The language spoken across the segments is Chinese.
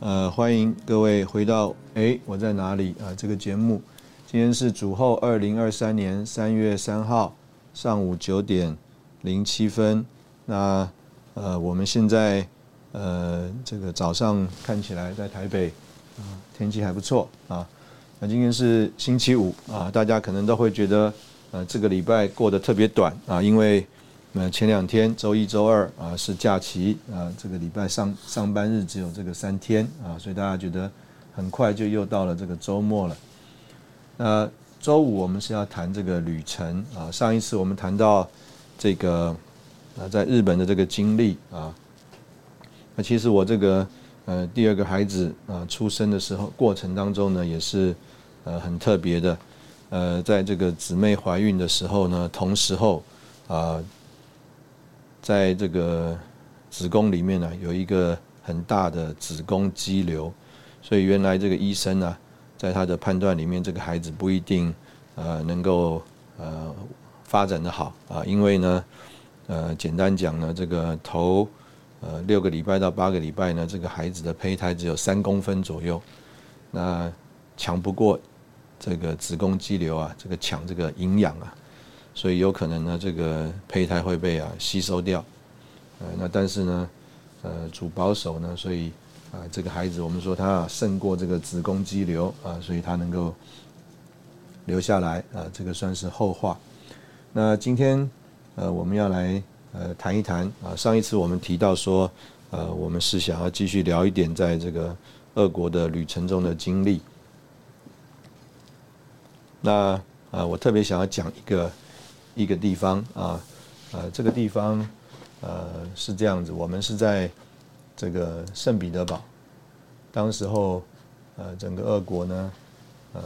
呃，欢迎各位回到哎，我在哪里啊？这个节目今天是主后二零二三年三月三号上午九点零七分。那呃，我们现在呃，这个早上看起来在台北啊，天气还不错啊。那今天是星期五啊，大家可能都会觉得呃，这个礼拜过得特别短啊，因为。那前两天周一、周二啊是假期啊，这个礼拜上上班日只有这个三天啊，所以大家觉得很快就又到了这个周末了。那周五我们是要谈这个旅程啊，上一次我们谈到这个啊在日本的这个经历啊，那其实我这个呃第二个孩子啊出生的时候过程当中呢也是呃很特别的，呃在这个姊妹怀孕的时候呢同时候啊。在这个子宫里面呢，有一个很大的子宫肌瘤，所以原来这个医生呢，在他的判断里面，这个孩子不一定呃能够呃发展的好啊，因为呢，呃简单讲呢，这个头呃六个礼拜到八个礼拜呢，这个孩子的胚胎只有三公分左右，那抢不过这个子宫肌瘤啊，这个抢这个营养啊。所以有可能呢，这个胚胎会被啊吸收掉，呃，那但是呢，呃，主保守呢，所以啊，这个孩子我们说他胜过这个子宫肌瘤啊，所以他能够留下来啊，这个算是后话。那今天呃，我们要来呃谈一谈啊，上一次我们提到说，呃，我们是想要继续聊一点在这个俄国的旅程中的经历。那啊，我特别想要讲一个。一个地方啊，呃，这个地方呃是这样子，我们是在这个圣彼得堡，当时候呃整个俄国呢，呃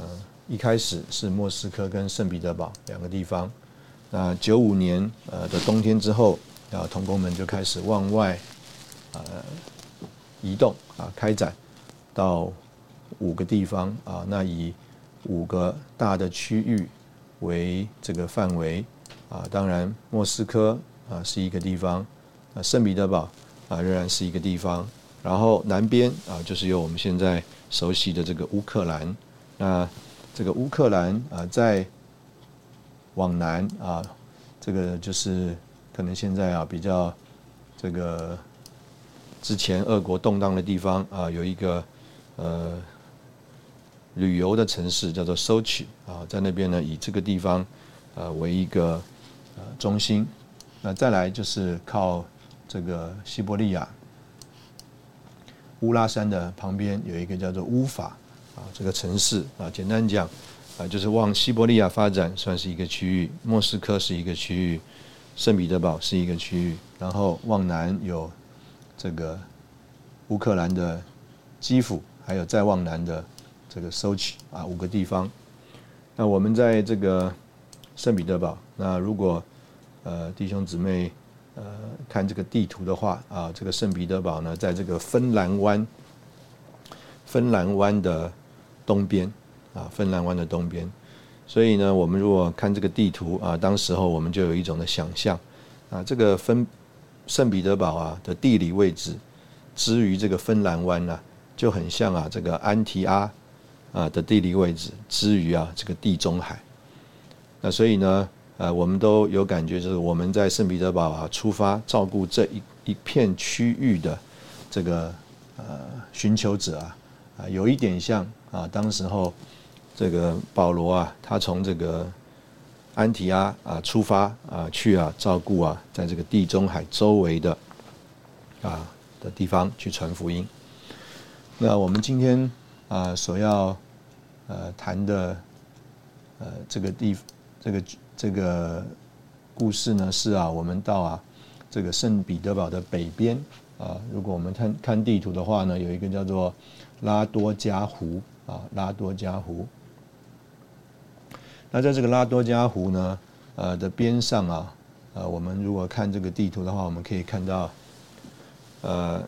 一开始是莫斯科跟圣彼得堡两个地方，那九五年呃的冬天之后，啊童工们就开始往外呃移动啊开展到五个地方啊，那以五个大的区域为这个范围。啊，当然，莫斯科啊是一个地方，啊，圣彼得堡啊仍然是一个地方。然后南边啊，就是有我们现在熟悉的这个乌克兰。那这个乌克兰啊，在往南啊，这个就是可能现在啊比较这个之前俄国动荡的地方啊，有一个呃旅游的城市叫做 Sochi 啊，在那边呢，以这个地方呃为一个。中心，那再来就是靠这个西伯利亚乌拉山的旁边有一个叫做乌法啊这个城市啊，简单讲啊就是往西伯利亚发展算是一个区域，莫斯科是一个区域，圣彼得堡是一个区域，然后往南有这个乌克兰的基辅，还有再往南的这个收取啊五个地方。那我们在这个圣彼得堡，那如果呃，弟兄姊妹，呃，看这个地图的话啊，这个圣彼得堡呢，在这个芬兰湾，芬兰湾的东边啊，芬兰湾的东边。所以呢，我们如果看这个地图啊，当时候我们就有一种的想象啊，这个芬圣彼得堡啊的地理位置，之于这个芬兰湾呢，就很像啊这个安提阿啊的地理位置之于啊这个地中海。那所以呢？呃，我们都有感觉，就是我们在圣彼得堡啊出发照顾这一一片区域的这个呃寻求者啊，啊，有一点像啊，当时候这个保罗啊，他从这个安提阿啊出发啊去啊照顾啊，在这个地中海周围的啊的地方去传福音。那我们今天啊所要呃谈的呃这个地这个这个故事呢是啊，我们到啊这个圣彼得堡的北边啊，如果我们看看地图的话呢，有一个叫做拉多加湖啊，拉多加湖。那在这个拉多加湖呢，呃的边上啊，呃，我们如果看这个地图的话，我们可以看到，呃，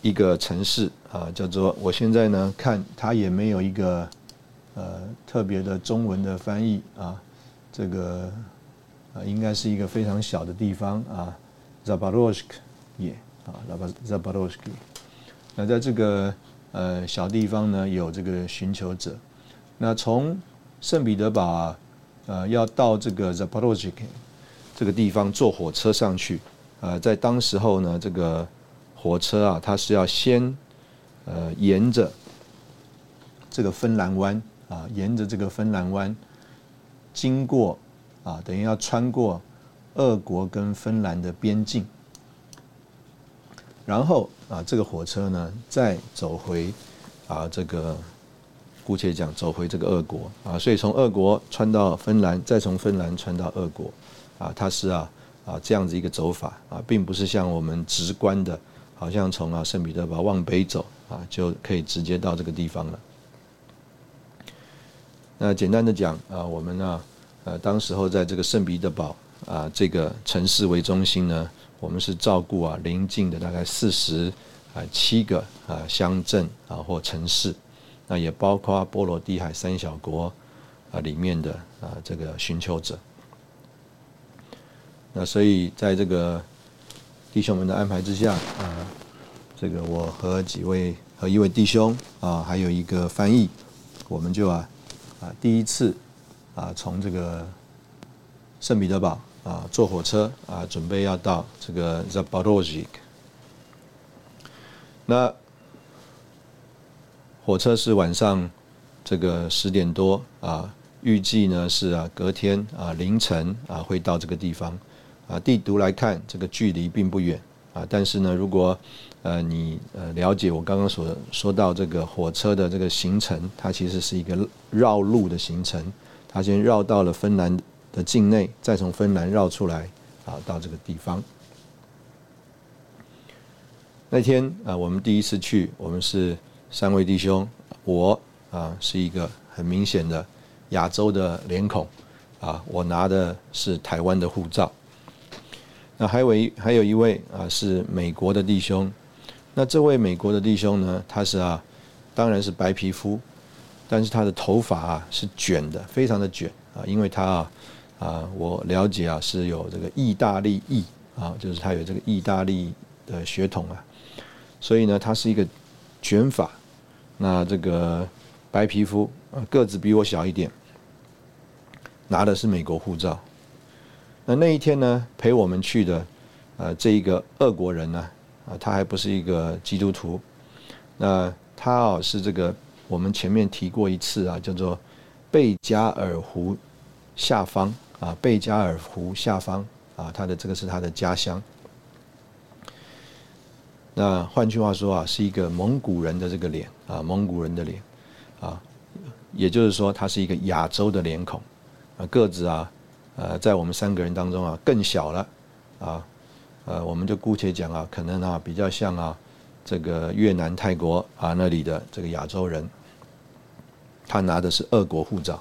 一个城市啊，叫做我现在呢看它也没有一个呃特别的中文的翻译啊，这个啊应该是一个非常小的地方啊，Zaporozhsk 也啊 z a b a r o s k 那在这个呃小地方呢，有这个寻求者，那从圣彼得堡，呃，要到这个 Zaporozhye 这个地方坐火车上去，呃，在当时候呢，这个火车啊，它是要先呃沿着这个芬兰湾啊，沿着这个芬兰湾经过啊，等于要穿过俄国跟芬兰的边境，然后啊，这个火车呢再走回啊这个。姑且讲走回这个俄国啊，所以从俄国穿到芬兰，再从芬兰穿到俄国，啊，它是啊啊这样子一个走法啊，并不是像我们直观的，好像从啊圣彼得堡往北走啊就可以直接到这个地方了。那简单的讲啊，我们呢呃当时候在这个圣彼得堡啊这个城市为中心呢，我们是照顾啊邻近的大概四十啊七个啊乡镇啊或城市。那也包括波罗的海三小国啊里面的啊这个寻求者。那所以在这个弟兄们的安排之下啊，这个我和几位和一位弟兄啊，还有一个翻译，我们就啊啊第一次啊从这个圣彼得堡啊坐火车啊准备要到这个 Zaporozhye。那火车是晚上这个十点多啊，预计呢是啊隔天啊凌晨啊会到这个地方啊。地图来看，这个距离并不远啊。但是呢，如果呃你呃了解我刚刚所说到这个火车的这个行程，它其实是一个绕路的行程。他先绕到了芬兰的境内，再从芬兰绕出来啊到这个地方。那天啊，我们第一次去，我们是。三位弟兄，我啊是一个很明显的亚洲的脸孔，啊，我拿的是台湾的护照。那还有一还有一位啊是美国的弟兄，那这位美国的弟兄呢，他是啊，当然是白皮肤，但是他的头发啊是卷的，非常的卷啊，因为他啊啊我了解啊是有这个意大利裔啊，就是他有这个意大利的血统啊，所以呢，他是一个卷发。那这个白皮肤，个子比我小一点，拿的是美国护照。那那一天呢，陪我们去的，呃，这一个俄国人呢，啊，他还不是一个基督徒。那他啊是这个我们前面提过一次啊，叫做贝加尔湖下方啊，贝加尔湖下方啊，他的这个是他的家乡。那换句话说啊，是一个蒙古人的这个脸啊，蒙古人的脸啊，也就是说，他是一个亚洲的脸孔啊，个子啊，呃，在我们三个人当中啊更小了啊，呃，我们就姑且讲啊，可能啊比较像啊这个越南、泰国啊那里的这个亚洲人，他拿的是俄国护照。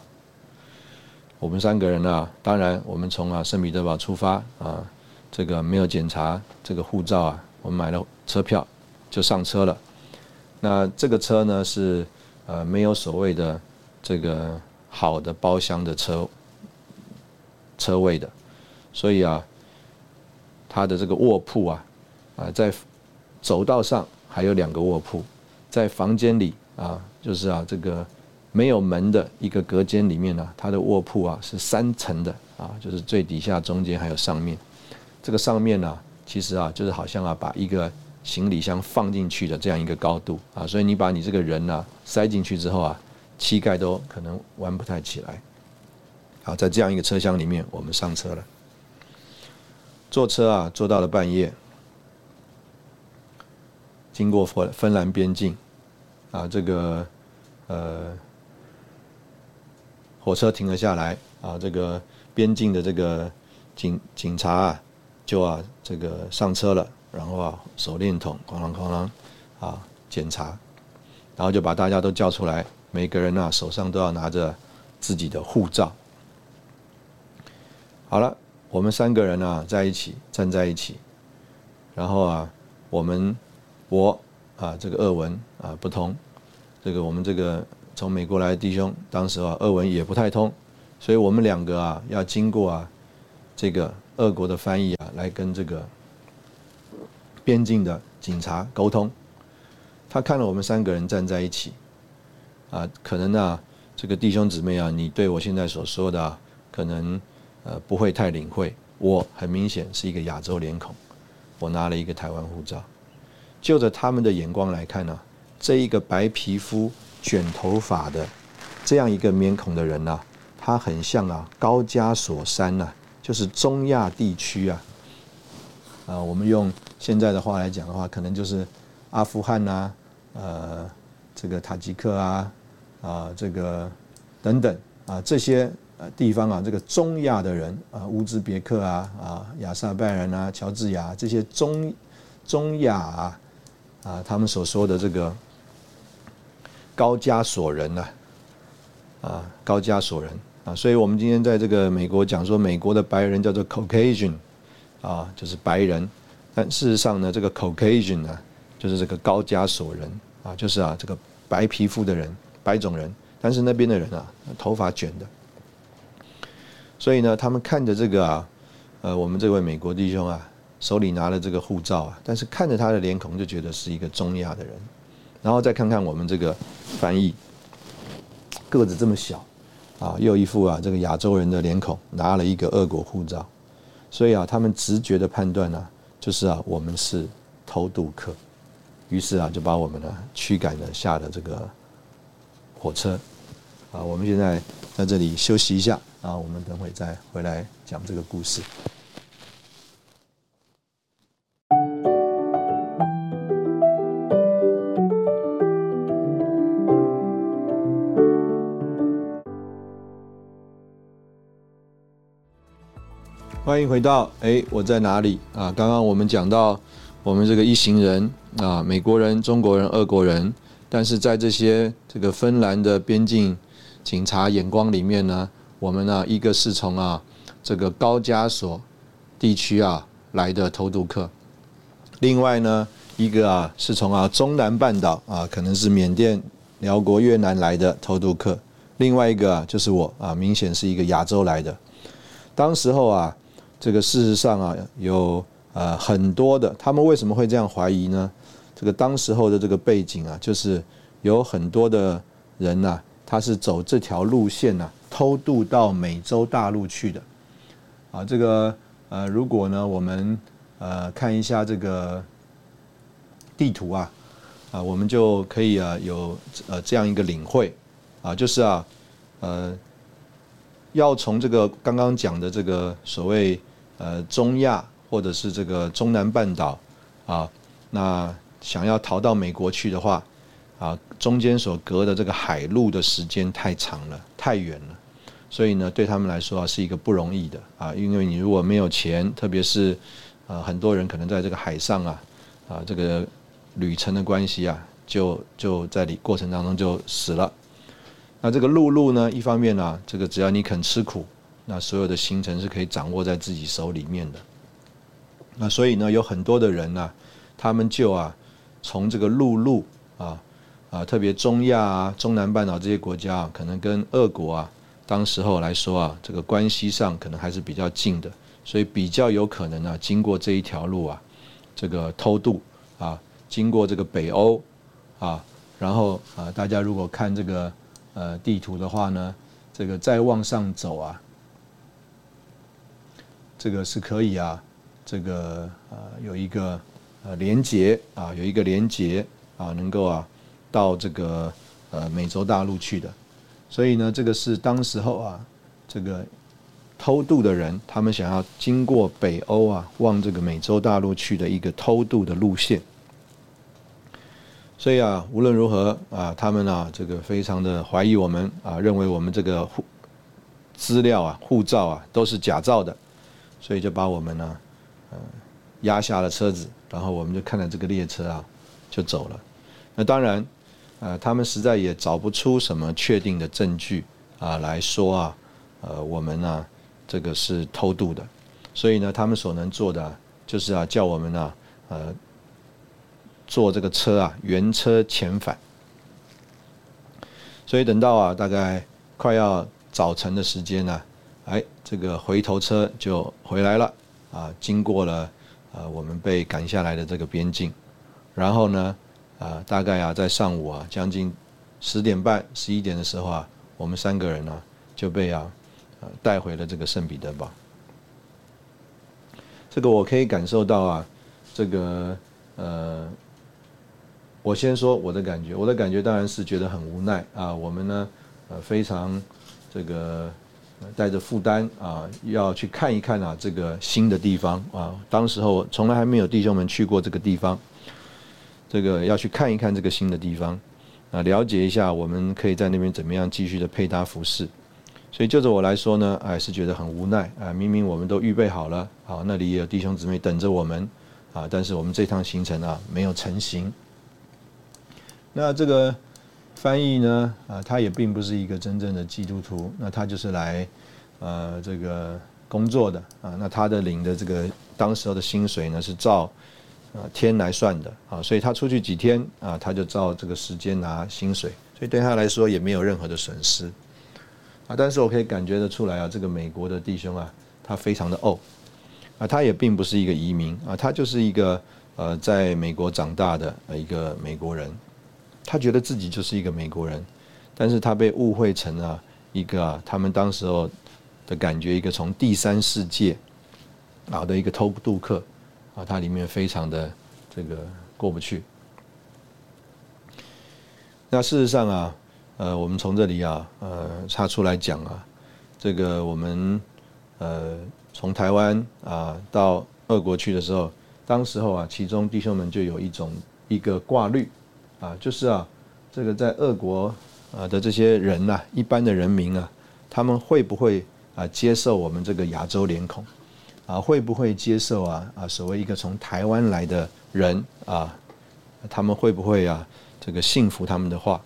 我们三个人呢，当然我们从啊圣彼得堡出发啊，这个没有检查这个护照啊。我们买了车票，就上车了。那这个车呢是呃没有所谓的这个好的包厢的车车位的，所以啊，它的这个卧铺啊啊在走道上还有两个卧铺，在房间里啊就是啊这个没有门的一个隔间里面呢，它的卧铺啊是三层的啊，就是最底下、中间还有上面，这个上面呢。其实啊，就是好像啊，把一个行李箱放进去的这样一个高度啊，所以你把你这个人呢塞进去之后啊，膝盖都可能弯不太起来。好，在这样一个车厢里面，我们上车了。坐车啊，坐到了半夜，经过芬芬兰边境，啊，这个呃，火车停了下来，啊，这个边境的这个警警察啊，就啊这个上车了，然后啊手电筒哐啷哐啷啊检查，然后就把大家都叫出来，每个人啊手上都要拿着自己的护照。好了。我们三个人啊，在一起站在一起，然后啊，我们我啊，这个俄文啊不通，这个我们这个从美国来的弟兄，当时啊，俄文也不太通，所以我们两个啊，要经过啊，这个俄国的翻译啊，来跟这个边境的警察沟通。他看了我们三个人站在一起，啊，可能呢，这个弟兄姊妹啊，你对我现在所说的可能。呃，不会太领会。我很明显是一个亚洲脸孔，我拿了一个台湾护照。就着他们的眼光来看呢，这一个白皮肤、卷头发的这样一个面孔的人呢，他很像啊高加索山呐，就是中亚地区啊。啊，我们用现在的话来讲的话，可能就是阿富汗呐，呃，这个塔吉克啊，啊，这个等等啊这些。呃，地方啊，这个中亚的人啊，乌兹别克啊，啊，亚萨拜人啊，乔治亚这些中中亚啊，啊，他们所说的这个高加索人呐，啊，高加索人。啊，所以我们今天在这个美国讲说，美国的白人叫做 Caucasian，啊，就是白人，但事实上呢，这个 Caucasian 呢，就是这个高加索人啊，就是啊，这个白皮肤的人，白种人，但是那边的人啊，头发卷的。所以呢，他们看着这个啊，呃，我们这位美国弟兄啊，手里拿了这个护照啊，但是看着他的脸孔就觉得是一个中亚的人，然后再看看我们这个翻译，个子这么小，啊，又一副啊这个亚洲人的脸孔，拿了一个俄国护照，所以啊，他们直觉的判断呢，就是啊，我们是偷渡客，于是啊，就把我们呢驱赶了下了这个火车，啊，我们现在在这里休息一下。啊，我们等会再回来讲这个故事。欢迎回到哎，我在哪里啊？刚刚我们讲到我们这个一行人啊，美国人、中国人、俄国人，但是在这些这个芬兰的边境警察眼光里面呢？我们呢，一个是从啊这个高加索地区啊来的偷渡客，另外呢一个啊是从啊中南半岛啊可能是缅甸、辽国、越南来的偷渡客，另外一个啊就是我啊明显是一个亚洲来的。当时候啊这个事实上啊有呃很多的，他们为什么会这样怀疑呢？这个当时候的这个背景啊，就是有很多的人呐，他是走这条路线呐。偷渡到美洲大陆去的，啊，这个呃，如果呢，我们呃看一下这个地图啊，啊，我们就可以啊有呃这样一个领会啊，就是啊，呃，要从这个刚刚讲的这个所谓呃中亚或者是这个中南半岛啊，那想要逃到美国去的话，啊，中间所隔的这个海路的时间太长了，太远了。所以呢，对他们来说啊，是一个不容易的啊，因为你如果没有钱，特别是啊，很多人可能在这个海上啊，啊，这个旅程的关系啊，就就在里过程当中就死了。那这个陆路呢，一方面呢，这个只要你肯吃苦，那所有的行程是可以掌握在自己手里面的。那所以呢，有很多的人呢，他们就啊，从这个陆路啊啊，特别中亚啊、中南半岛这些国家啊，可能跟俄国啊。当时候来说啊，这个关系上可能还是比较近的，所以比较有可能呢，经过这一条路啊，这个偷渡啊，经过这个北欧啊，然后啊，大家如果看这个呃地图的话呢，这个再往上走啊，这个是可以啊，这个呃有一个呃连接啊，有一个连接啊，能够啊到这个呃美洲大陆去的。所以呢，这个是当时候啊，这个偷渡的人，他们想要经过北欧啊，往这个美洲大陆去的一个偷渡的路线。所以啊，无论如何啊，他们啊，这个非常的怀疑我们啊，认为我们这个护资料啊、护照啊都是假造的，所以就把我们呢，呃，压下了车子，然后我们就看着这个列车啊，就走了。那当然，呃，他们实在也找不出什么确定的证据啊来说啊，呃，我们呢，这个是偷渡的，所以呢，他们所能做的就是啊，叫我们呢，呃。坐这个车啊，原车遣返。所以等到啊，大概快要早晨的时间呢，哎，这个回头车就回来了啊，经过了呃我们被赶下来的这个边境，然后呢，啊，大概啊在上午啊将近十点半、十一点的时候啊，我们三个人呢就被啊带回了这个圣彼得堡。这个我可以感受到啊，这个呃。我先说我的感觉，我的感觉当然是觉得很无奈啊。我们呢，呃，非常这个带着负担啊，要去看一看啊这个新的地方啊。当时候从来还没有弟兄们去过这个地方，这个要去看一看这个新的地方啊，了解一下我们可以在那边怎么样继续的配搭服饰。所以就着我来说呢，哎，是觉得很无奈啊。明明我们都预备好了，好，那里也有弟兄姊妹等着我们啊，但是我们这趟行程啊没有成行。那这个翻译呢？啊，他也并不是一个真正的基督徒，那他就是来呃这个工作的啊。那他的领的这个当时候的薪水呢是照啊天来算的啊，所以他出去几天啊，他就照这个时间拿薪水，所以对他来说也没有任何的损失啊。但是我可以感觉得出来啊，这个美国的弟兄啊，他非常的怄啊，他也并不是一个移民啊，他就是一个呃在美国长大的一个美国人。他觉得自己就是一个美国人，但是他被误会成了一个啊，他们当时候的感觉，一个从第三世界啊的一个偷渡客啊，他里面非常的这个过不去。那事实上啊，呃，我们从这里啊，呃，插出来讲啊，这个我们呃从台湾啊到俄国去的时候，当时候啊，其中弟兄们就有一种一个挂虑。啊，就是啊，这个在俄国啊的这些人呐，一般的人民啊，他们会不会啊接受我们这个亚洲脸孔？啊，会不会接受啊啊所谓一个从台湾来的人啊？他们会不会啊这个信服他们的话？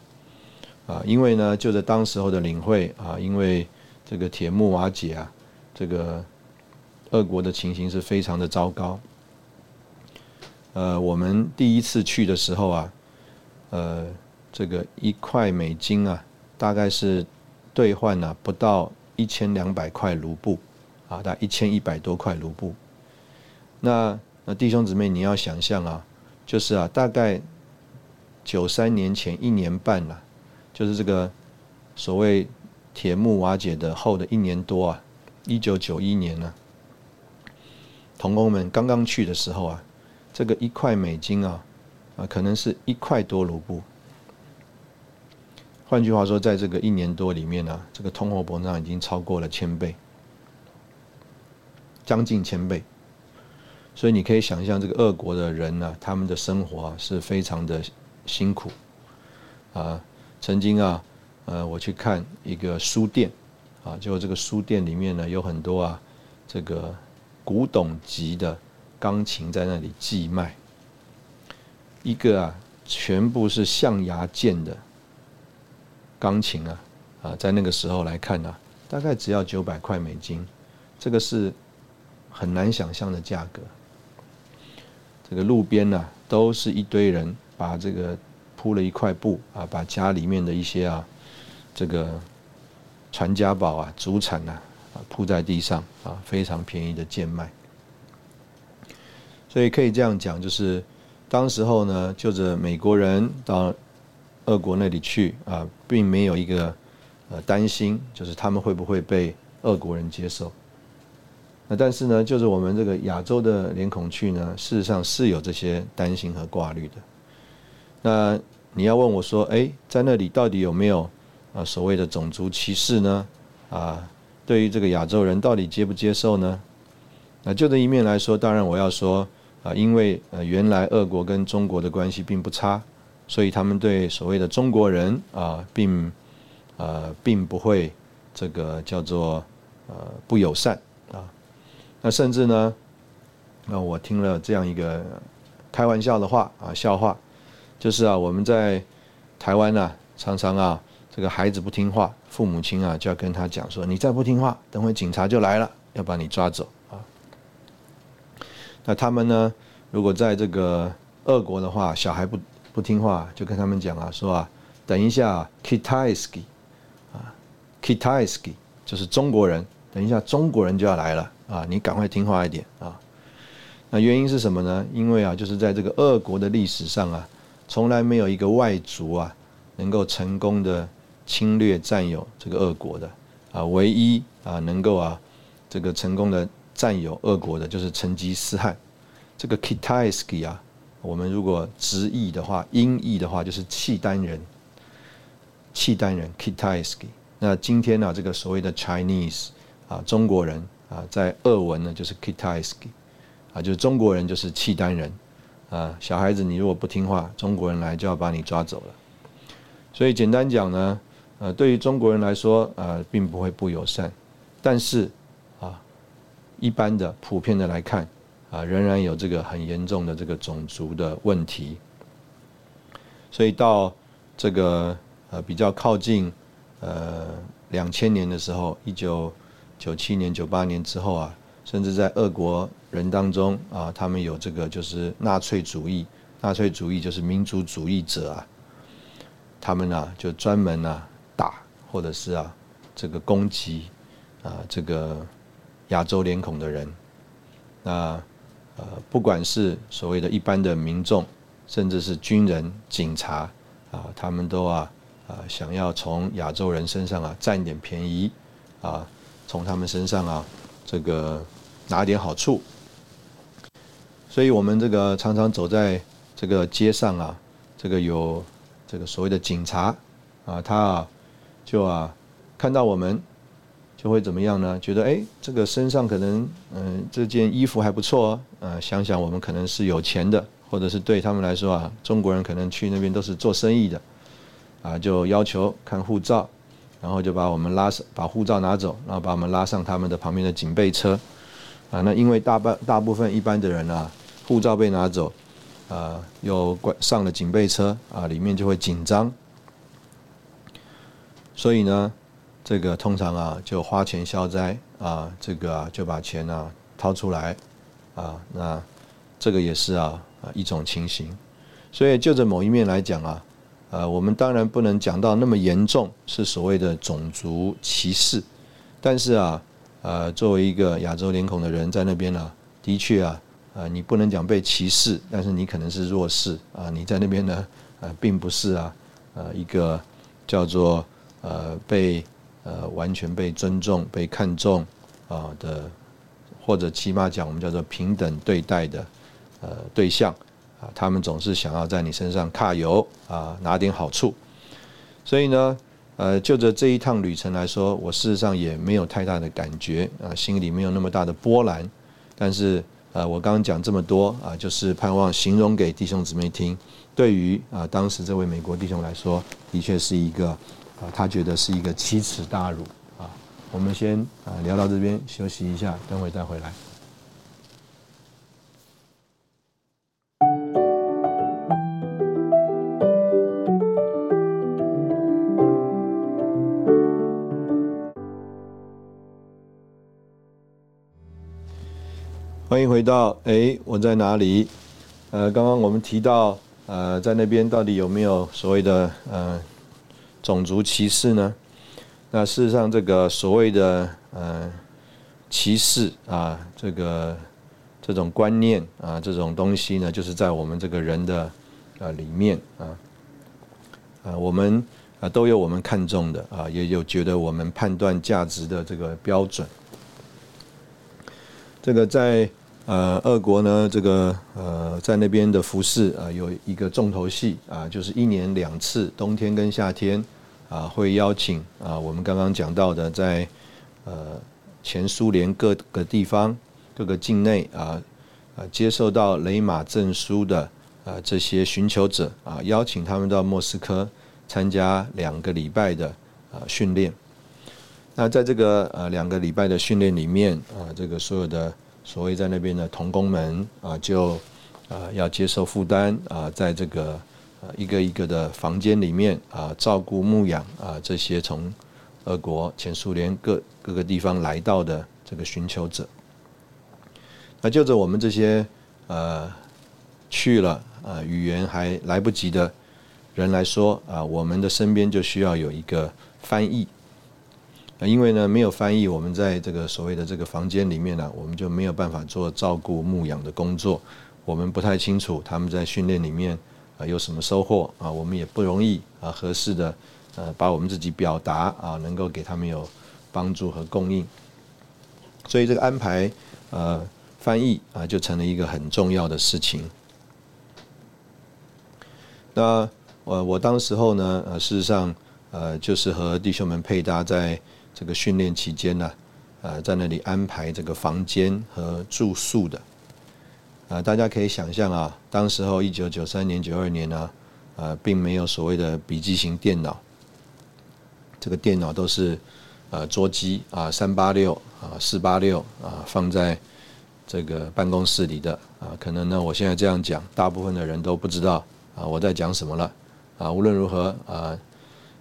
啊，因为呢，就在当时候的领会啊，因为这个铁木瓦解啊，这个俄国的情形是非常的糟糕。呃，我们第一次去的时候啊。呃，这个一块美金啊，大概是兑换了不到一千两百块卢布，啊，大概一千一百多块卢布。那那弟兄姊妹，你要想象啊，就是啊，大概九三年前一年半了，就是这个所谓铁幕瓦解的后的一年多啊，一九九一年呢，童工们刚刚去的时候啊，这个一块美金啊。啊，可能是一块多卢布。换句话说，在这个一年多里面呢，这个通货膨胀已经超过了千倍，将近千倍。所以你可以想象，这个俄国的人呢，他们的生活啊是非常的辛苦。啊，曾经啊，呃，我去看一个书店，啊，就这个书店里面呢有很多啊，这个古董级的钢琴在那里寄卖。一个啊，全部是象牙剑的钢琴啊，啊，在那个时候来看呢，大概只要九百块美金，这个是很难想象的价格。这个路边呢，都是一堆人把这个铺了一块布啊，把家里面的一些啊，这个传家宝啊、祖产啊铺在地上啊，非常便宜的贱卖。所以可以这样讲，就是。当时候呢，就着美国人到俄国那里去啊，并没有一个呃担心，就是他们会不会被俄国人接受。那但是呢，就是我们这个亚洲的脸孔去呢，事实上是有这些担心和挂虑的。那你要问我说，哎，在那里到底有没有啊所谓的种族歧视呢？啊，对于这个亚洲人到底接不接受呢？那就这一面来说，当然我要说啊，因为呃原来俄国跟中国的关系并不差，所以他们对所谓的中国人啊，并呃并不会这个叫做呃不友善啊。那甚至呢，那我听了这样一个开玩笑的话啊，笑话，就是啊我们在台湾呢，常常啊这个孩子不听话，父母亲啊就要跟他讲说，你再不听话，等会警察就来了，要把你抓走。那他们呢？如果在这个俄国的话，小孩不不听话，就跟他们讲啊，说啊，等一下，Kitaisky，啊，Kitaisky 就是中国人，等一下中国人就要来了啊，你赶快听话一点啊。那原因是什么呢？因为啊，就是在这个俄国的历史上啊，从来没有一个外族啊能够成功的侵略占有这个俄国的啊，唯一啊能够啊这个成功的。占有俄国的就是成吉思汗，这个 Kitaisky 啊，我们如果直译的话，音译的话就是契丹人，契丹人 Kitaisky。那今天呢，这个所谓的 Chinese 啊，中国人啊，在俄文呢就是 Kitaisky，啊，就是中国人就是契丹人啊。小孩子你如果不听话，中国人来就要把你抓走了。所以简单讲呢，呃，对于中国人来说，呃，并不会不友善，但是。一般的、普遍的来看，啊，仍然有这个很严重的这个种族的问题。所以到这个呃比较靠近呃两千年的时候，一九九七年、九八年之后啊，甚至在俄国人当中啊，他们有这个就是纳粹主义，纳粹主义就是民族主义者啊，他们呢就专门啊打或者是啊这个攻击啊这个。亚洲脸孔的人，那呃，不管是所谓的一般的民众，甚至是军人、警察啊，他们都啊啊想要从亚洲人身上啊占点便宜啊，从他们身上啊这个拿点好处。所以我们这个常常走在这个街上啊，这个有这个所谓的警察啊，他啊就啊看到我们。就会怎么样呢？觉得哎，这个身上可能嗯，这件衣服还不错啊。想想我们可能是有钱的，或者是对他们来说啊，中国人可能去那边都是做生意的，啊，就要求看护照，然后就把我们拉上，把护照拿走，然后把我们拉上他们的旁边的警备车，啊，那因为大半大部分一般的人啊，护照被拿走，啊，又上了警备车啊，里面就会紧张，所以呢。这个通常啊，就花钱消灾啊，这个就把钱啊掏出来啊，那这个也是啊啊一种情形。所以就着某一面来讲啊，呃，我们当然不能讲到那么严重，是所谓的种族歧视。但是啊，呃，作为一个亚洲脸孔的人在那边呢，的确啊，呃，你不能讲被歧视，但是你可能是弱势啊。你在那边呢，呃，并不是啊，呃，一个叫做呃被。呃，完全被尊重、被看重啊的，或者起码讲，我们叫做平等对待的呃对象啊，他们总是想要在你身上揩油啊，拿点好处。所以呢，呃，就着这一趟旅程来说，我事实上也没有太大的感觉啊，心里没有那么大的波澜。但是呃，我刚刚讲这么多啊，就是盼望形容给弟兄姊妹听。对于啊，当时这位美国弟兄来说，的确是一个。他觉得是一个奇耻大辱啊！我们先啊聊到这边，休息一下，等会再回来。欢迎回到哎，我在哪里？呃，刚刚我们提到呃，在那边到底有没有所谓的呃？种族歧视呢？那事实上，这个所谓的呃歧视啊，这个这种观念啊，这种东西呢，就是在我们这个人的呃里面啊啊，我们啊都有我们看重的啊，也有觉得我们判断价值的这个标准。这个在呃俄国呢，这个呃在那边的服饰啊，有一个重头戏啊，就是一年两次，冬天跟夏天。啊会邀请啊我们刚刚讲到的在呃前苏联各个地方各个境内啊啊接受到雷马证书的啊这些寻求者啊邀请他们到莫斯科参加两个礼拜的啊训练。那在这个呃两个礼拜的训练里面啊，这个所有的所谓在那边的童工们啊就。啊，要接受负担啊，在这个一个一个的房间里面啊，照顾牧养啊这些从俄国前苏联各各个地方来到的这个寻求者。那就着我们这些呃去了啊语言还来不及的人来说啊，我们的身边就需要有一个翻译因为呢没有翻译，我们在这个所谓的这个房间里面呢，我们就没有办法做照顾牧养的工作。我们不太清楚他们在训练里面啊有什么收获啊，我们也不容易啊合适的呃把我们自己表达啊能够给他们有帮助和供应，所以这个安排呃翻译啊就成了一个很重要的事情。那我我当时候呢呃事实上呃就是和弟兄们配搭在这个训练期间呢呃在那里安排这个房间和住宿的。啊，大家可以想象啊，当时候一九九三年、九二年呢，呃，并没有所谓的笔记型电脑，这个电脑都是呃桌机啊，三八六啊，四八六啊，放在这个办公室里的啊，可能呢，我现在这样讲，大部分的人都不知道啊我在讲什么了啊。无论如何啊，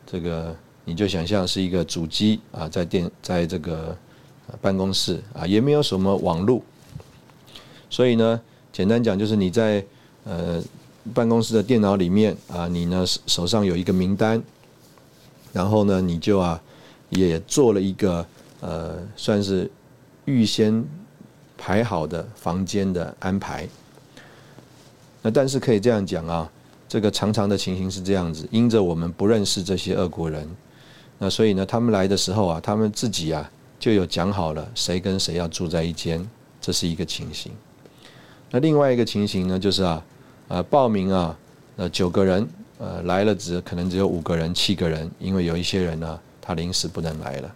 这个你就想象是一个主机啊，在电在这个办公室啊，也没有什么网络，所以呢。简单讲，就是你在呃办公室的电脑里面啊，你呢手上有一个名单，然后呢你就啊也做了一个呃算是预先排好的房间的安排。那但是可以这样讲啊，这个常常的情形是这样子，因着我们不认识这些俄国人，那所以呢他们来的时候啊，他们自己啊就有讲好了谁跟谁要住在一间，这是一个情形。那另外一个情形呢，就是啊，呃，报名啊，呃，九个人，呃，来了只可能只有五个人、七个人，因为有一些人呢，他临时不能来了。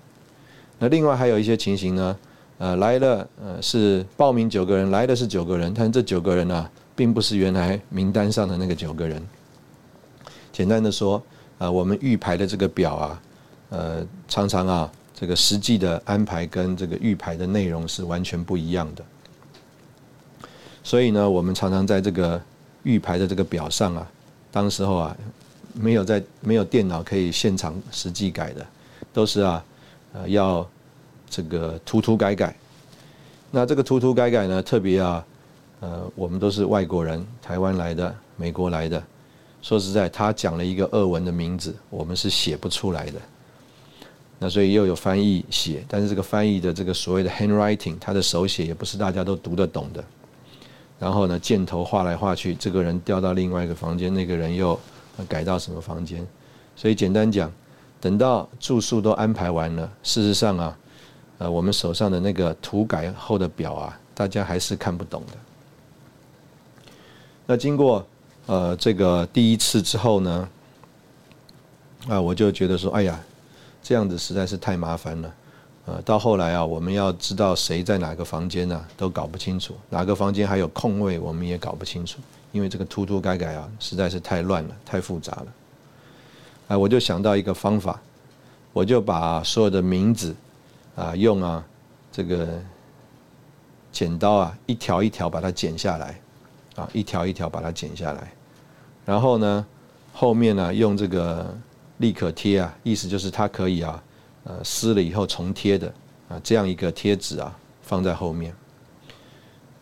那另外还有一些情形呢，呃，来了，呃，是报名九个人，来的是九个人，但这九个人呢，并不是原来名单上的那个九个人。简单的说，啊，我们预排的这个表啊，呃，常常啊，这个实际的安排跟这个预排的内容是完全不一样的。所以呢，我们常常在这个预排的这个表上啊，当时候啊，没有在没有电脑可以现场实际改的，都是啊，呃，要这个涂涂改改。那这个涂涂改改呢，特别啊，呃，我们都是外国人，台湾来的、美国来的。说实在，他讲了一个俄文的名字，我们是写不出来的。那所以又有翻译写，但是这个翻译的这个所谓的 handwriting，他的手写也不是大家都读得懂的。然后呢，箭头画来画去，这个人调到另外一个房间，那个人又改到什么房间？所以简单讲，等到住宿都安排完了，事实上啊，呃，我们手上的那个涂改后的表啊，大家还是看不懂的。那经过呃这个第一次之后呢，啊，我就觉得说，哎呀，这样子实在是太麻烦了。呃，到后来啊，我们要知道谁在哪个房间呢，都搞不清楚；哪个房间还有空位，我们也搞不清楚。因为这个涂涂改改啊，实在是太乱了，太复杂了。哎，我就想到一个方法，我就把所有的名字啊，用啊这个剪刀啊，一条一条把它剪下来，啊，一条一条把它剪下来。然后呢，后面呢，用这个立可贴啊，意思就是它可以啊。呃，撕了以后重贴的啊，这样一个贴纸啊，放在后面。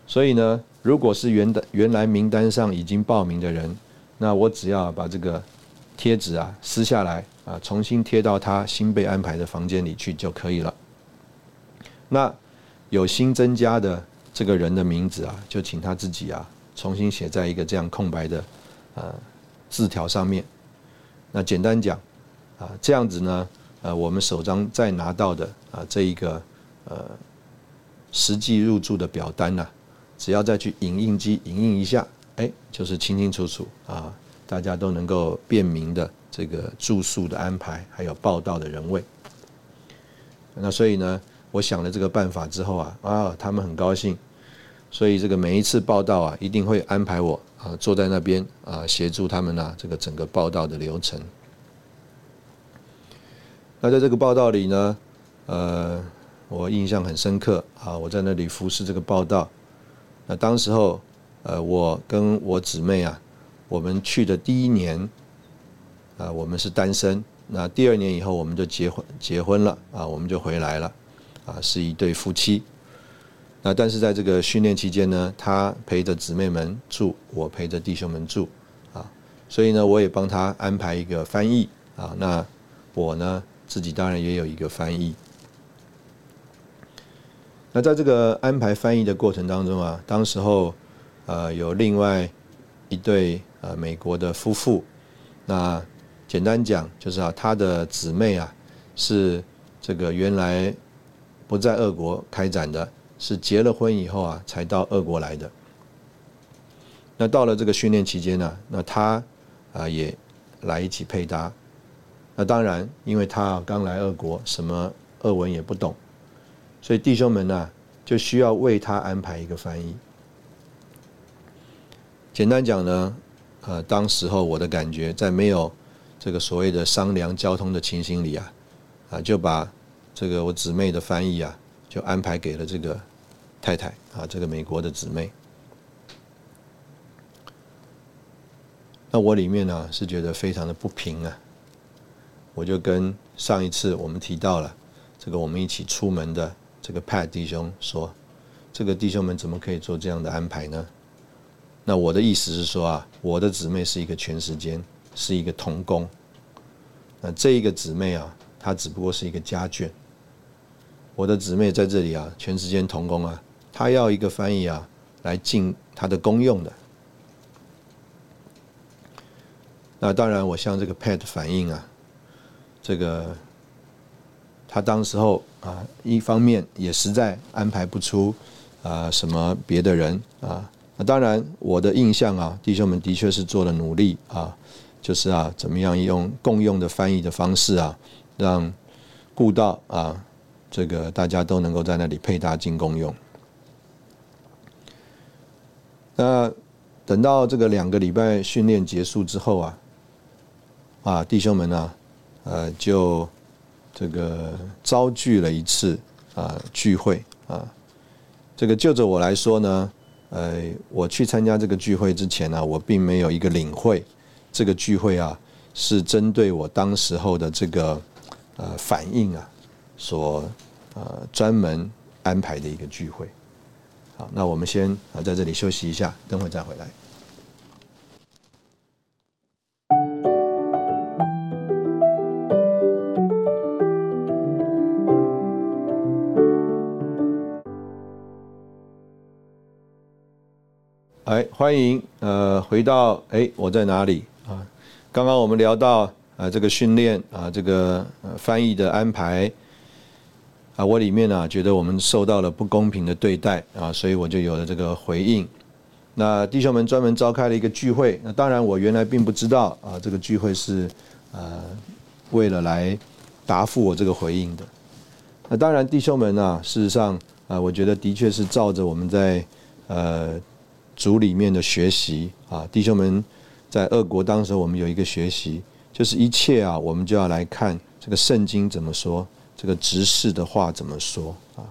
所以呢，如果是原的原来名单上已经报名的人，那我只要把这个贴纸啊撕下来啊，重新贴到他新被安排的房间里去就可以了。那有新增加的这个人的名字啊，就请他自己啊重新写在一个这样空白的呃字条上面。那简单讲啊，这样子呢。呃，我们首张再拿到的啊，这一个呃实际入住的表单呢，只要再去影印机影印一下，哎，就是清清楚楚啊，大家都能够便明的这个住宿的安排，还有报道的人位。那所以呢，我想了这个办法之后啊，啊，他们很高兴，所以这个每一次报道啊，一定会安排我啊坐在那边啊协助他们啊这个整个报道的流程。那在这个报道里呢，呃，我印象很深刻啊，我在那里服侍这个报道。那当时候，呃，我跟我姊妹啊，我们去的第一年，啊，我们是单身。那第二年以后，我们就结婚结婚了啊，我们就回来了，啊，是一对夫妻。那但是在这个训练期间呢，他陪着姊妹们住，我陪着弟兄们住，啊，所以呢，我也帮他安排一个翻译啊。那我呢，自己当然也有一个翻译。那在这个安排翻译的过程当中啊，当时候呃有另外一对呃美国的夫妇，那。简单讲就是啊，他的姊妹啊是这个原来不在俄国开展的，是结了婚以后啊才到俄国来的。那到了这个训练期间呢，那他啊也来一起配搭。那当然，因为他刚来俄国，什么俄文也不懂，所以弟兄们呢就需要为他安排一个翻译。简单讲呢，呃，当时候我的感觉在没有。这个所谓的商量交通的情形里啊，啊，就把这个我姊妹的翻译啊，就安排给了这个太太啊，这个美国的姊妹。那我里面呢是觉得非常的不平啊，我就跟上一次我们提到了这个我们一起出门的这个 Pat 弟兄说，这个弟兄们怎么可以做这样的安排呢？那我的意思是说啊，我的姊妹是一个全时间。是一个童工，那这一个姊妹啊，她只不过是一个家眷。我的姊妹在这里啊，全时间童工啊，他要一个翻译啊，来尽他的功用的。那当然，我向这个 Pat 反映啊，这个他当时候啊，一方面也实在安排不出啊什么别的人啊。那当然，我的印象啊，弟兄们的确是做了努力啊。就是啊，怎么样用共用的翻译的方式啊，让顾到啊，这个大家都能够在那里配搭进共用。那等到这个两个礼拜训练结束之后啊，啊，弟兄们呢，呃，就这个遭聚了一次啊聚会啊。这个就着我来说呢，呃，我去参加这个聚会之前呢，我并没有一个领会。这个聚会啊，是针对我当时候的这个呃反应啊，所呃专门安排的一个聚会。好，那我们先啊在这里休息一下，等会再回来。哎，欢迎呃回到哎我在哪里啊？刚刚我们聊到啊，这个训练啊，这个翻译的安排啊，我里面呢觉得我们受到了不公平的对待啊，所以我就有了这个回应。那弟兄们专门召开了一个聚会，那当然我原来并不知道啊，这个聚会是呃为了来答复我这个回应的。那当然弟兄们呢，事实上啊，我觉得的确是照着我们在呃组里面的学习啊，弟兄们。在俄国，当时我们有一个学习，就是一切啊，我们就要来看这个圣经怎么说，这个执事的话怎么说啊。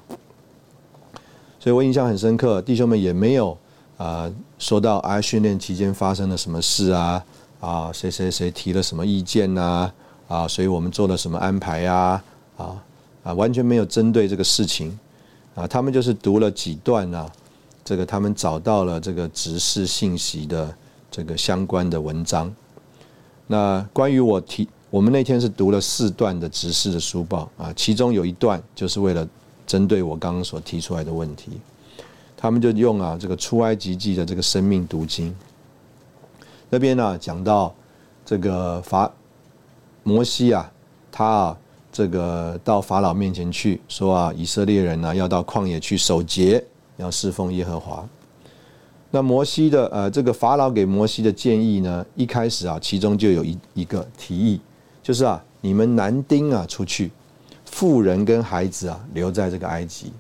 所以我印象很深刻，弟兄们也没有啊说到啊训练期间发生了什么事啊啊谁谁谁提了什么意见呐啊，所以我们做了什么安排呀啊啊完全没有针对这个事情啊，他们就是读了几段啊，这个他们找到了这个执事信息的。这个相关的文章，那关于我提，我们那天是读了四段的直视的书报啊，其中有一段就是为了针对我刚刚所提出来的问题，他们就用啊这个出埃及记的这个生命读经，那边呢讲到这个法摩西啊，他啊这个到法老面前去说啊，以色列人呢要到旷野去守节，要侍奉耶和华。那摩西的呃，这个法老给摩西的建议呢，一开始啊，其中就有一一个提议，就是啊，你们男丁啊出去，妇人跟孩子啊留在这个埃及。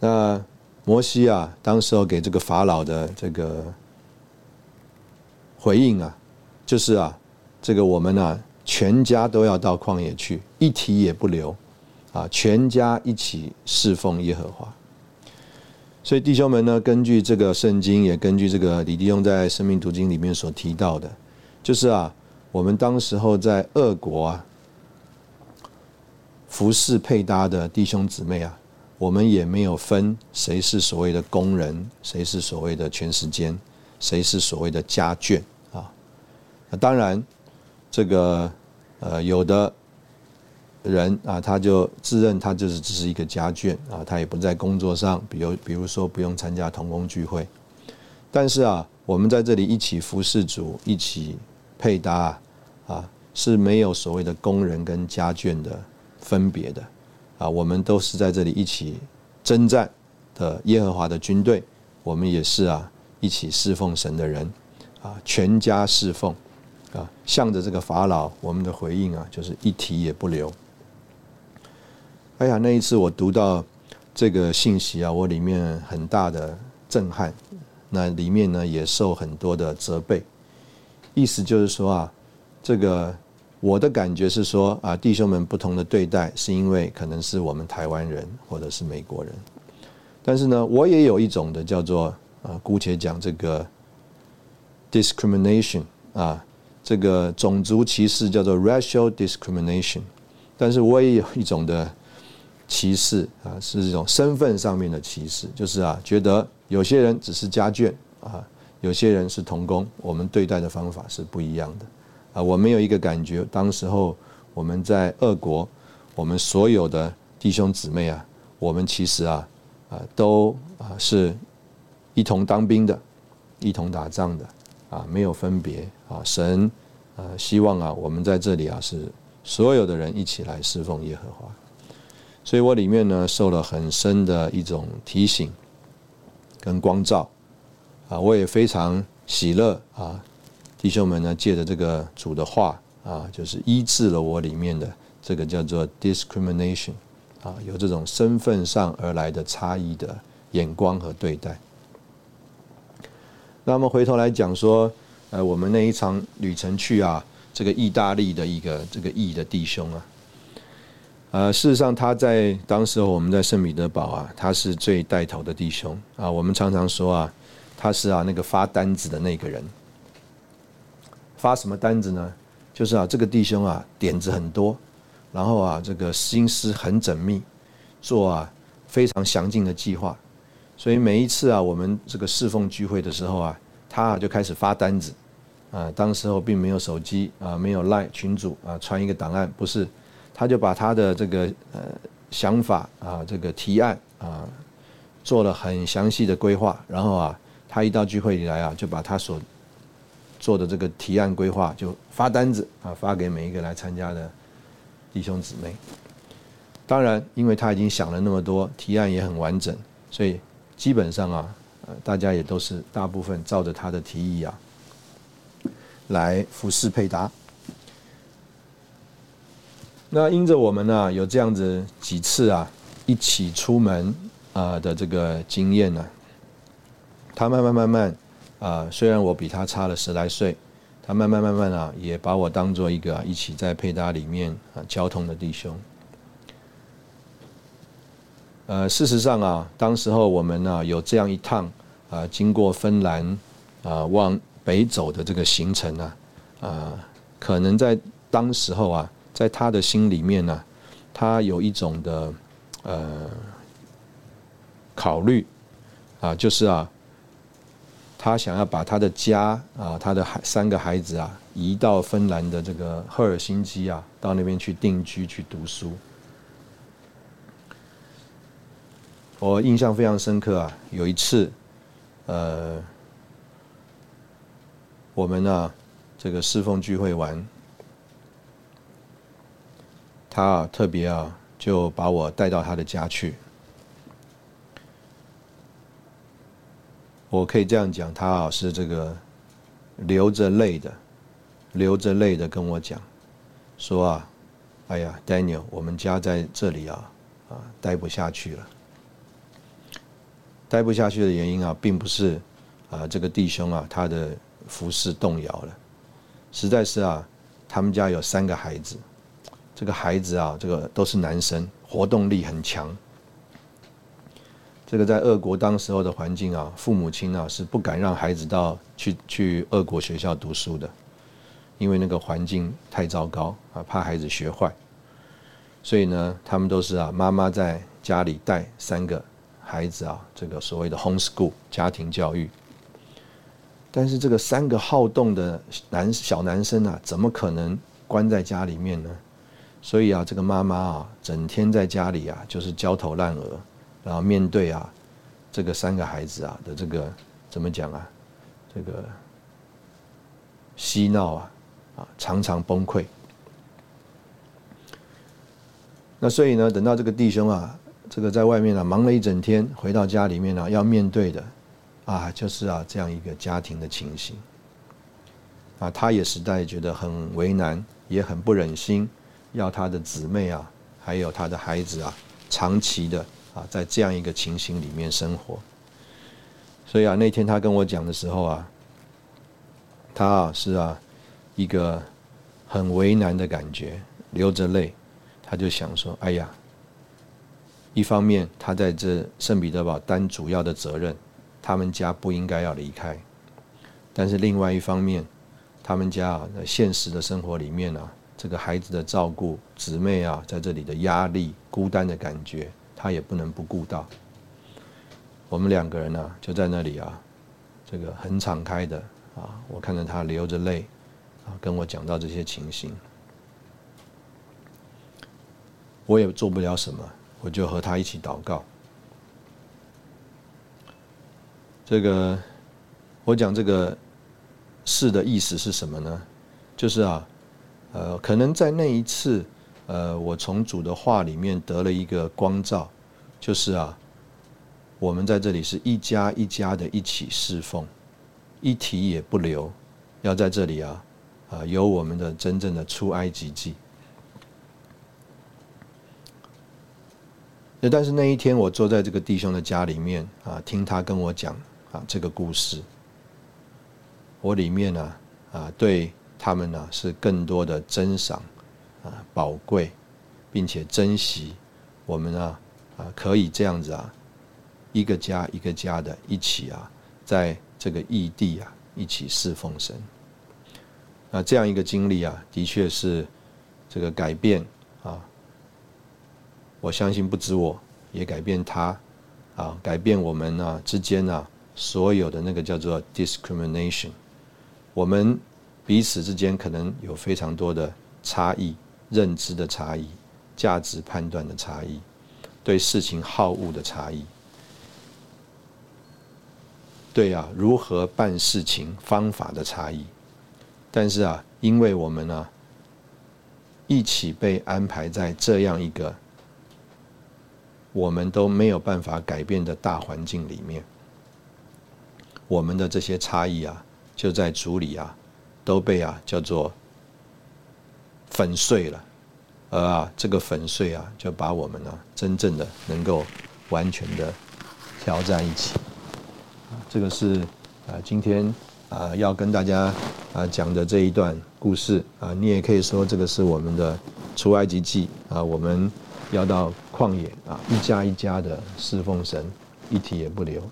那摩西啊，当时候给这个法老的这个回应啊，就是啊，这个我们呢，全家都要到旷野去，一提也不留，啊，全家一起侍奉耶和华。所以弟兄们呢，根据这个圣经，也根据这个李弟兄在生命途经里面所提到的，就是啊，我们当时候在俄国啊，服饰配搭的弟兄姊妹啊，我们也没有分谁是所谓的工人，谁是所谓的全时间，谁是所谓的家眷啊。那当然，这个呃有的。人啊，他就自认他就是只是一个家眷啊，他也不在工作上，比如比如说不用参加同工聚会。但是啊，我们在这里一起服侍主，一起配搭啊，是没有所谓的工人跟家眷的分别的啊，我们都是在这里一起征战的耶和华的军队，我们也是啊一起侍奉神的人啊，全家侍奉啊，向着这个法老，我们的回应啊，就是一提也不留。哎呀，那一次我读到这个信息啊，我里面很大的震撼。那里面呢也受很多的责备，意思就是说啊，这个我的感觉是说啊，弟兄们不同的对待，是因为可能是我们台湾人或者是美国人。但是呢，我也有一种的叫做啊，姑且讲这个 discrimination 啊，这个种族歧视叫做 racial discrimination。但是我也有一种的。歧视啊，是这种身份上面的歧视，就是啊，觉得有些人只是家眷啊，有些人是童工，我们对待的方法是不一样的啊。我没有一个感觉，当时候我们在俄国，我们所有的弟兄姊妹啊，我们其实啊啊都啊是一同当兵的，一同打仗的啊，没有分别啊。神啊，希望啊，我们在这里啊是所有的人一起来侍奉耶和华。所以我里面呢受了很深的一种提醒跟光照啊，我也非常喜乐啊，弟兄们呢借着这个主的话啊，就是医治了我里面的这个叫做 discrimination 啊，有这种身份上而来的差异的眼光和对待。那么回头来讲说，呃，我们那一场旅程去啊，这个意大利的一个这个义的弟兄啊。呃，事实上，他在当时我们在圣彼得堡啊，他是最带头的弟兄啊。我们常常说啊，他是啊那个发单子的那个人。发什么单子呢？就是啊，这个弟兄啊点子很多，然后啊这个心思很缜密，做啊非常详尽的计划。所以每一次啊我们这个侍奉聚会的时候啊，他啊就开始发单子啊。当时候并没有手机啊，没有赖群主啊，传一个档案不是。他就把他的这个呃想法啊，这个提案啊，做了很详细的规划，然后啊，他一到聚会里来啊，就把他所做的这个提案规划就发单子啊，发给每一个来参加的弟兄姊妹。当然，因为他已经想了那么多，提案也很完整，所以基本上啊，呃，大家也都是大部分照着他的提议啊来服饰配搭。那因着我们呢有这样子几次啊一起出门啊的这个经验呢，他慢慢慢慢啊，虽然我比他差了十来岁，他慢慢慢慢啊也把我当做一个一起在配搭里面啊交通的弟兄。呃，事实上啊，当时候我们呢有这样一趟啊经过芬兰啊往北走的这个行程呢啊，可能在当时候啊。在他的心里面呢，他有一种的呃考虑啊，就是啊，他想要把他的家啊，他的孩三个孩子啊，移到芬兰的这个赫尔辛基啊，到那边去定居去读书。我印象非常深刻啊，有一次，呃，我们呢这个侍奉聚会完。他啊，特别啊，就把我带到他的家去。我可以这样讲，他啊是这个流着泪的，流着泪的跟我讲，说啊，哎呀，Daniel，我们家在这里啊啊待不下去了。待不下去的原因啊，并不是啊这个弟兄啊他的服饰动摇了，实在是啊，他们家有三个孩子，这个孩子啊，这个都是男生，活动力很强。这个在俄国当时候的环境啊，父母亲啊是不敢让孩子到去去俄国学校读书的，因为那个环境太糟糕啊，怕孩子学坏。所以呢，他们都是啊，妈妈在家里带三个。孩子啊，这个所谓的 homeschool 家庭教育，但是这个三个好动的男小男生啊，怎么可能关在家里面呢？所以啊，这个妈妈啊，整天在家里啊，就是焦头烂额，然后面对啊，这个三个孩子啊的这个怎么讲啊，这个嬉闹啊，啊，常常崩溃。那所以呢，等到这个弟兄啊。这个在外面啊忙了一整天，回到家里面呢要面对的，啊，就是啊这样一个家庭的情形，啊，他也实在觉得很为难，也很不忍心，要他的姊妹啊，还有他的孩子啊，长期的啊在这样一个情形里面生活。所以啊，那天他跟我讲的时候啊，他啊是啊一个很为难的感觉，流着泪，他就想说，哎呀。一方面，他在这圣彼得堡担主要的责任，他们家不应该要离开；但是另外一方面，他们家啊，现实的生活里面啊，这个孩子的照顾、姊妹啊，在这里的压力、孤单的感觉，他也不能不顾到。我们两个人呢，就在那里啊，这个很敞开的啊，我看着他流着泪啊，跟我讲到这些情形，我也做不了什么。我就和他一起祷告。这个，我讲这个事的意思是什么呢？就是啊，呃，可能在那一次，呃，我从主的话里面得了一个光照，就是啊，我们在这里是一家一家的一起侍奉，一提也不留，要在这里啊，啊，有我们的真正的出埃及记。那但是那一天，我坐在这个弟兄的家里面啊，听他跟我讲啊这个故事，我里面呢啊对他们呢是更多的珍赏啊宝贵，并且珍惜我们啊啊可以这样子啊一个家一个家的一起啊在这个异地啊一起侍奉神，那这样一个经历啊，的确是这个改变啊。我相信不止我，也改变他，啊，改变我们呢之间呢所有的那个叫做 discrimination，我们彼此之间可能有非常多的差异，认知的差异，价值判断的差异，对事情好恶的差异，对啊，如何办事情方法的差异，但是啊，因为我们呢一起被安排在这样一个。我们都没有办法改变的大环境里面，我们的这些差异啊，就在组里啊，都被啊叫做粉碎了，而啊这个粉碎啊，就把我们呢真正的能够完全的调在一起。这个是啊今天啊要跟大家啊讲的这一段故事啊，你也可以说这个是我们的出埃及记啊，我们。要到旷野啊，一家一家的侍奉神，一体也不留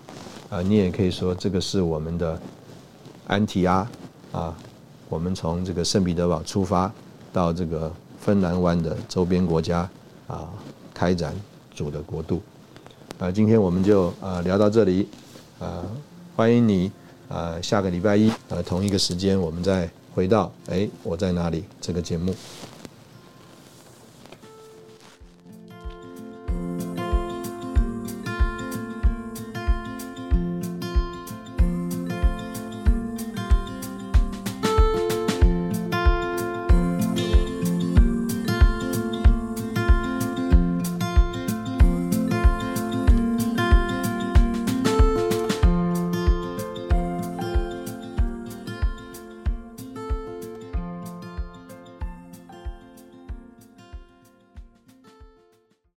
啊。你也可以说，这个是我们的安提阿啊。我们从这个圣彼得堡出发，到这个芬兰湾的周边国家啊，开展主的国度啊。今天我们就啊聊到这里啊，欢迎你啊，下个礼拜一啊同一个时间，我们再回到哎我在哪里这个节目。